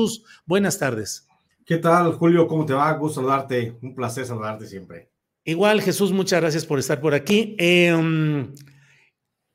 Jesús, buenas tardes. ¿Qué tal, Julio? ¿Cómo te va? Gusto saludarte. Un placer saludarte siempre. Igual, Jesús, muchas gracias por estar por aquí. Eh, um,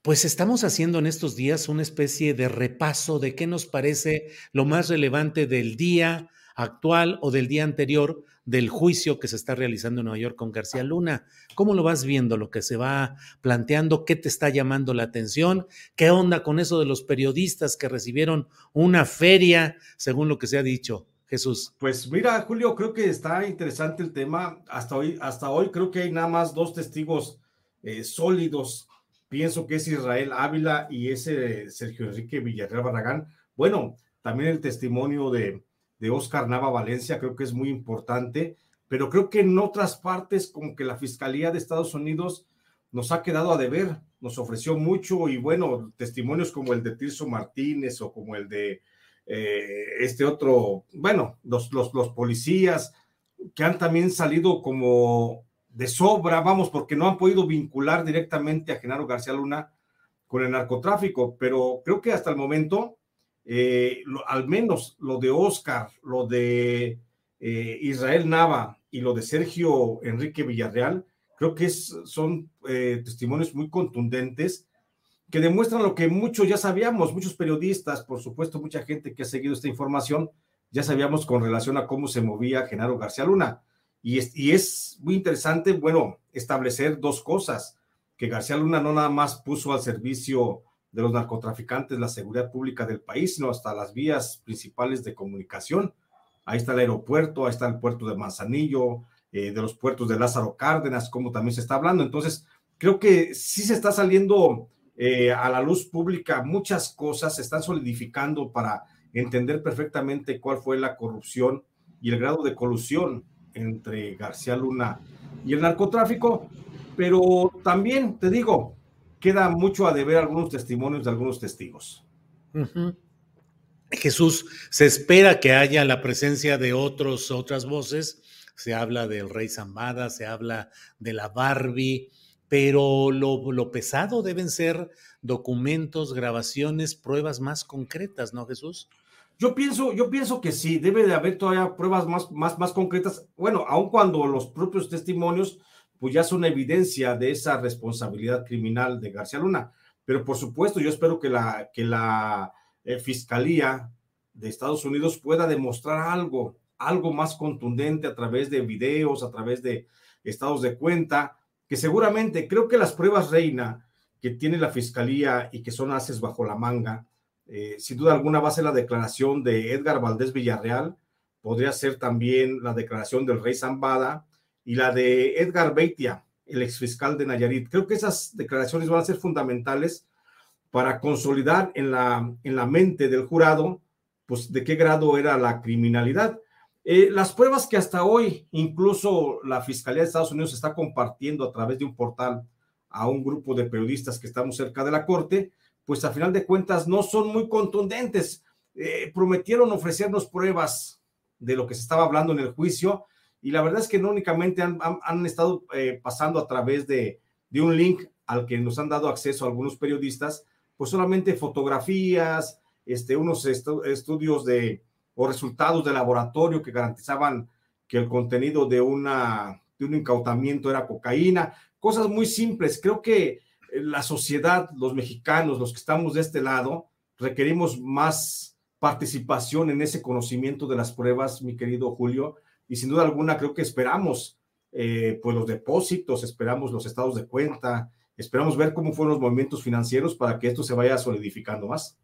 pues estamos haciendo en estos días una especie de repaso de qué nos parece lo más relevante del día actual o del día anterior del juicio que se está realizando en Nueva York con García Luna. ¿Cómo lo vas viendo, lo que se va planteando? ¿Qué te está llamando la atención? ¿Qué onda con eso de los periodistas que recibieron una feria, según lo que se ha dicho? Jesús. Pues mira, Julio, creo que está interesante el tema. Hasta hoy, hasta hoy creo que hay nada más dos testigos eh, sólidos. Pienso que es Israel Ávila y ese Sergio Enrique Villarreal Barragán. Bueno, también el testimonio de, de Oscar Nava Valencia creo que es muy importante, pero creo que en otras partes como que la Fiscalía de Estados Unidos nos ha quedado a deber, nos ofreció mucho y bueno, testimonios como el de Tirso Martínez o como el de eh, este otro, bueno, los, los, los policías que han también salido como de sobra, vamos, porque no han podido vincular directamente a Genaro García Luna con el narcotráfico, pero creo que hasta el momento, eh, al menos lo de Oscar, lo de eh, Israel Nava y lo de Sergio Enrique Villarreal, creo que son eh, testimonios muy contundentes que demuestran lo que muchos ya sabíamos, muchos periodistas, por supuesto, mucha gente que ha seguido esta información, ya sabíamos con relación a cómo se movía Genaro García Luna. Y es, y es muy interesante, bueno, establecer dos cosas, que García Luna no nada más puso al servicio de los narcotraficantes la seguridad pública del país, sino hasta las vías principales de comunicación. Ahí está el aeropuerto, ahí está el puerto de Manzanillo, eh, de los puertos de Lázaro Cárdenas, como también se está hablando. Entonces, creo que sí se está saliendo eh, a la luz pública muchas cosas, se están solidificando para entender perfectamente cuál fue la corrupción y el grado de colusión entre García Luna y el narcotráfico, pero también te digo, queda mucho a deber algunos testimonios de algunos testigos. Jesús, se espera que haya la presencia de otros, otras voces. Se habla del Rey Zambada, se habla de la Barbie, pero lo, lo pesado deben ser documentos, grabaciones, pruebas más concretas, ¿no, Jesús? Yo pienso, yo pienso que sí, debe de haber todavía pruebas más, más, más concretas. Bueno, aun cuando los propios testimonios, pues ya son evidencia de esa responsabilidad criminal de García Luna. Pero por supuesto, yo espero que la, que la eh, Fiscalía de Estados Unidos pueda demostrar algo, algo más contundente a través de videos, a través de estados de cuenta, que seguramente creo que las pruebas reina que tiene la Fiscalía y que son haces bajo la manga, eh, sin duda alguna va a ser la declaración de Edgar Valdés Villarreal, podría ser también la declaración del rey Zambada y la de Edgar Beitia, el exfiscal de Nayarit. Creo que esas declaraciones van a ser fundamentales para consolidar en la, en la mente del jurado, pues de qué grado era la criminalidad. Eh, las pruebas que hasta hoy incluso la Fiscalía de Estados Unidos está compartiendo a través de un portal a un grupo de periodistas que estamos cerca de la corte, pues a final de cuentas no son muy contundentes. Eh, prometieron ofrecernos pruebas de lo que se estaba hablando en el juicio y la verdad es que no únicamente han, han, estado eh, pasando a través de, de, un link al que nos han dado acceso algunos periodistas, pues solamente fotografías, este, unos estu estudios de, o resultados de laboratorio que garantizaban que el contenido de, una, de un incautamiento era cocaína, cosas muy simples. Creo que la sociedad, los mexicanos, los que estamos de este lado, requerimos más participación en ese conocimiento de las pruebas, mi querido Julio, y sin duda alguna creo que esperamos eh, pues los depósitos, esperamos los estados de cuenta, esperamos ver cómo fueron los movimientos financieros para que esto se vaya solidificando más.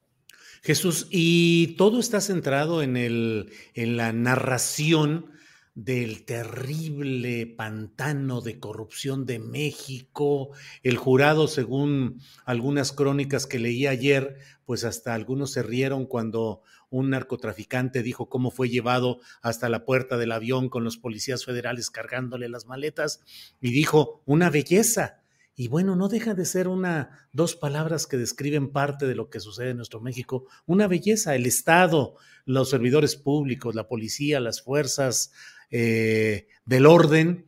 Jesús, y todo está centrado en, el, en la narración del terrible pantano de corrupción de México. El jurado, según algunas crónicas que leí ayer, pues hasta algunos se rieron cuando un narcotraficante dijo cómo fue llevado hasta la puerta del avión con los policías federales cargándole las maletas y dijo, una belleza. Y bueno, no deja de ser una, dos palabras que describen parte de lo que sucede en nuestro México. Una belleza, el Estado, los servidores públicos, la policía, las fuerzas eh, del orden,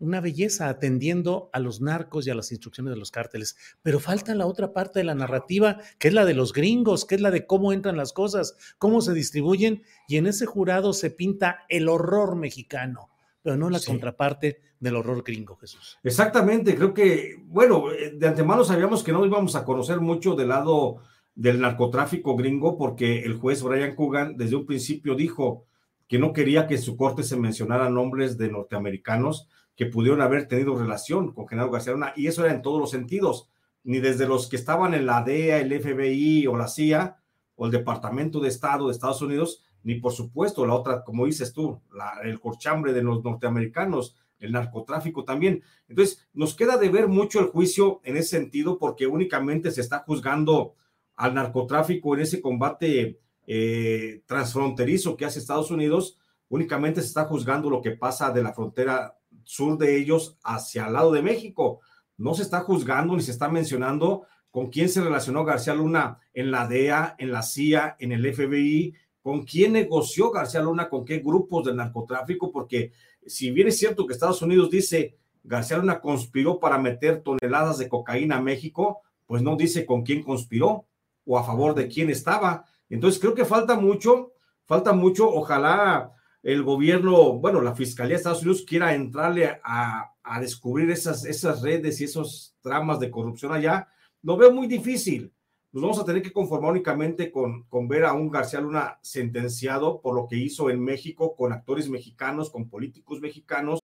una belleza atendiendo a los narcos y a las instrucciones de los cárteles. Pero falta la otra parte de la narrativa, que es la de los gringos, que es la de cómo entran las cosas, cómo se distribuyen, y en ese jurado se pinta el horror mexicano, pero no la contraparte del horror gringo, Jesús. Exactamente, creo que, bueno, eh, de antemano sabíamos que no íbamos a conocer mucho del lado del narcotráfico gringo, porque el juez Brian Coogan desde un principio dijo que no quería que en su corte se mencionaran nombres de norteamericanos que pudieron haber tenido relación con Genaro García Luna, y eso era en todos los sentidos, ni desde los que estaban en la DEA, el FBI o la CIA o el Departamento de Estado de Estados Unidos, ni por supuesto la otra, como dices tú, el corchambre de los norteamericanos, el narcotráfico también. Entonces, nos queda de ver mucho el juicio en ese sentido porque únicamente se está juzgando al narcotráfico en ese combate eh, transfronterizo que hace Estados Unidos, únicamente se está juzgando lo que pasa de la frontera sur de ellos hacia el lado de México. No se está juzgando ni se está mencionando con quién se relacionó García Luna en la DEA, en la CIA, en el FBI, con quién negoció García Luna, con qué grupos del narcotráfico, porque si bien es cierto que Estados Unidos dice García Luna conspiró para meter toneladas de cocaína a México, pues no dice con quién conspiró o a favor de quién estaba. Entonces creo que falta mucho, falta mucho. Ojalá el gobierno, bueno, la Fiscalía de Estados Unidos quiera entrarle a, descubrir esas, esas redes y esos tramas de corrupción allá, lo veo muy difícil. Nos vamos a tener que conformar únicamente con, con ver a un García Luna sentenciado por lo que hizo en México con actores mexicanos, con políticos mexicanos.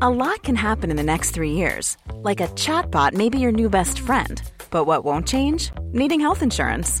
A lot can happen in the next three years. Like a chatbot may be your new best friend. But what won't change? Needing health insurance.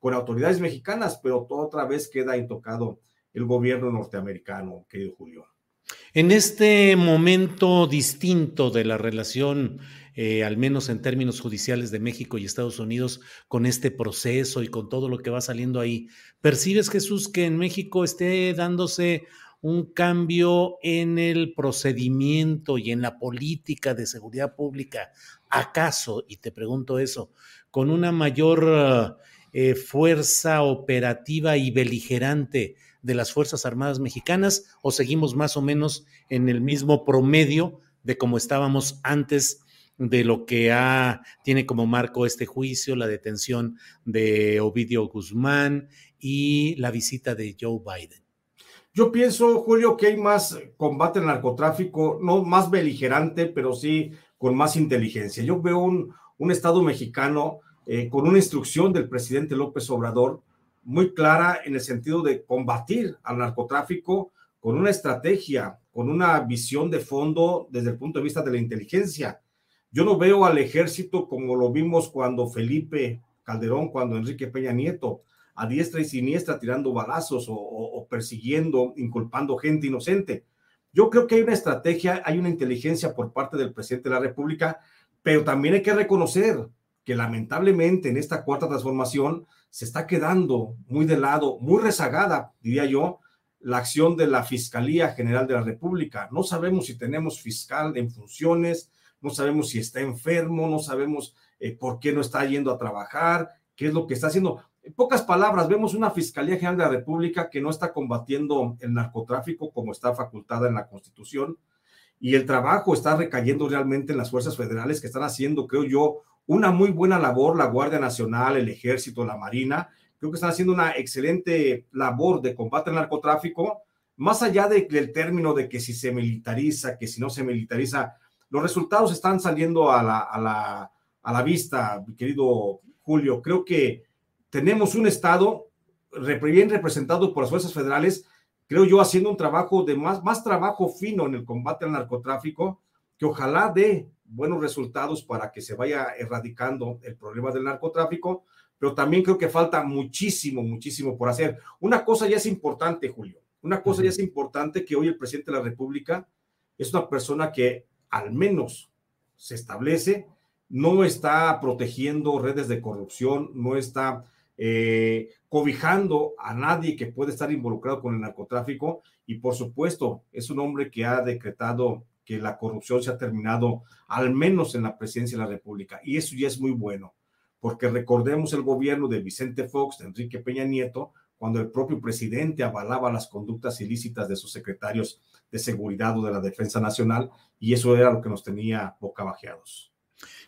Con autoridades mexicanas, pero otra vez queda intocado el gobierno norteamericano, querido Julio. En este momento distinto de la relación, eh, al menos en términos judiciales de México y Estados Unidos, con este proceso y con todo lo que va saliendo ahí, ¿percibes, Jesús, que en México esté dándose un cambio en el procedimiento y en la política de seguridad pública? ¿Acaso, y te pregunto eso, con una mayor... Eh, fuerza operativa y beligerante de las Fuerzas Armadas Mexicanas o seguimos más o menos en el mismo promedio de como estábamos antes de lo que tiene como marco este juicio, la detención de Ovidio Guzmán y la visita de Joe Biden. Yo pienso, Julio, que hay más combate al narcotráfico, no más beligerante, pero sí con más inteligencia. Yo veo un Estado mexicano eh, con una instrucción del presidente López Obrador muy clara en el sentido de combatir al narcotráfico con una estrategia con una visión de fondo desde el punto de vista de la inteligencia. Yo no veo al ejército como lo vimos cuando Felipe Calderón, cuando Enrique Peña Nieto, a diestra y siniestra tirando balazos o, persiguiendo, inculpando gente inocente. Yo creo que hay una estrategia, hay una inteligencia por parte del presidente de la República, pero también hay que reconocer que lamentablemente en esta cuarta transformación se está quedando muy de lado, muy rezagada, diría yo, la acción de la Fiscalía General de la República. No sabemos si tenemos fiscal en funciones, no sabemos si está enfermo, no sabemos eh, por qué no está yendo a trabajar, qué es lo que está haciendo. En pocas palabras, vemos una Fiscalía General de la República que no está combatiendo el narcotráfico como está facultada en la Constitución y el trabajo está recayendo realmente en las fuerzas federales que están haciendo, creo yo, una muy buena labor, la Guardia Nacional, el Ejército, la Marina, creo que están haciendo una excelente labor de combate al narcotráfico, más allá del término de que si se militariza, que si no se militariza, los resultados están saliendo a la, a la, a la vista, mi querido Julio. Creo que tenemos un Estado bien representado por las fuerzas federales, creo yo, haciendo un trabajo de más, más trabajo fino en el combate al narcotráfico, que ojalá dé buenos resultados para que se vaya erradicando el problema del narcotráfico, pero también creo que falta muchísimo, muchísimo por hacer. Una cosa ya es importante, Julio, una cosa ya es importante que hoy el presidente de la República es una persona que al menos se establece, no está protegiendo redes de corrupción, no está eh, cobijando a nadie que puede estar involucrado con el narcotráfico y por supuesto es un hombre que ha decretado que la corrupción se ha terminado al menos en la presidencia de la República y eso ya es muy bueno porque recordemos el gobierno de Vicente Fox, de Enrique Peña Nieto, cuando el propio presidente avalaba las conductas ilícitas de sus secretarios de seguridad o de la defensa nacional, y eso era lo que nos tenía bocabajeados.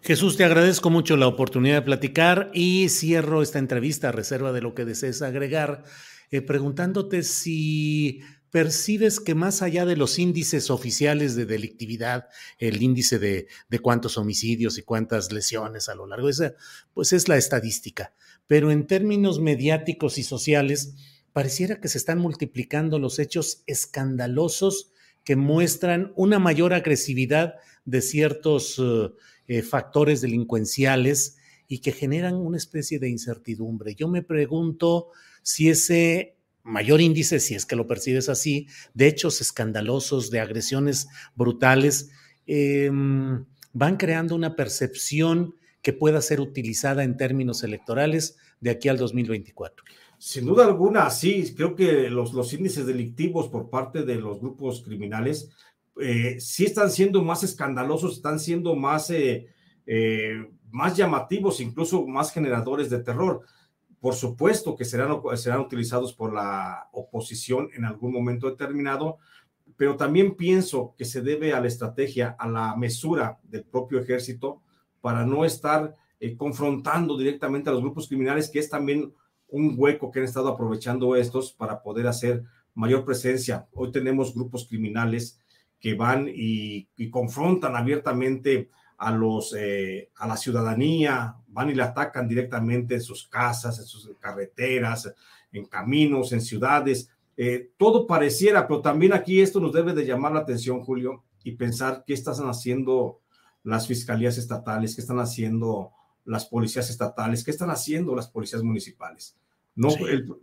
Jesús, te agradezco mucho la oportunidad de platicar y cierro esta entrevista a reserva de lo que desees agregar, eh, preguntándote si percibes que más allá de los índices oficiales de delictividad, el índice de, cuántos homicidios y cuántas lesiones a lo largo de esa, pues es la estadística. Pero en términos mediáticos y sociales, pareciera que se están multiplicando los hechos escandalosos que muestran una mayor agresividad de ciertos eh, eh, factores delincuenciales y que generan una especie de incertidumbre. Yo me pregunto si ese mayor índice, si es que lo percibes así, de hechos escandalosos, de agresiones brutales, em, van creando una percepción que pueda ser utilizada en términos electorales de aquí al 2024. Sin duda alguna, sí, creo que los, los índices delictivos por parte de los grupos criminales eh, sí están siendo más escandalosos, están siendo más, eh, eh, más llamativos, incluso más generadores de terror. Por supuesto que serán, utilizados por la oposición en algún momento determinado, pero también pienso que se debe a la estrategia, a la mesura del propio ejército para no estar eh, confrontando directamente a los grupos criminales, que es también un hueco que han estado aprovechando estos para poder hacer mayor presencia. Hoy tenemos grupos criminales que van y, y confrontan abiertamente a, los, eh, a la ciudadanía, van y le atacan directamente en sus casas, en sus carreteras, en caminos, en ciudades. Eh, todo pareciera, pero también aquí esto nos debe de llamar la atención, Julio, y pensar qué están haciendo las fiscalías estatales, qué están haciendo las policías estatales, qué están haciendo las policías municipales. No,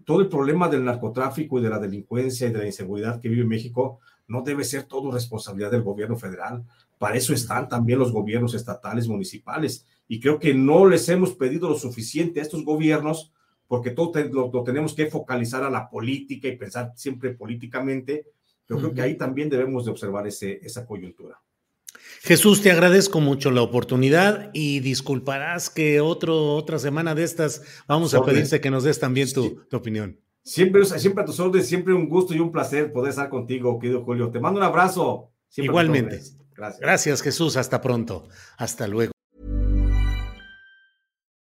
todo el problema del narcotráfico y de la delincuencia y de la inseguridad que vive México no debe ser todo responsabilidad del gobierno federal. Para eso están también los gobiernos estatales, municipales. Y creo que no les hemos pedido lo suficiente a estos gobiernos porque todo lo, tenemos que focalizar a la política y pensar siempre políticamente. Pero creo que ahí también debemos de observar ese, esa coyuntura. Jesús, te agradezco mucho la oportunidad y disculparás que otro, otra semana de estas vamos a pedirte que nos des también tu, tu opinión. Siempre, siempre a tus órdenes, siempre un gusto y un placer poder estar contigo, querido Julio. Te mando un abrazo. Igualmente. Gracias. Gracias, Jesús. Hasta pronto. Hasta luego.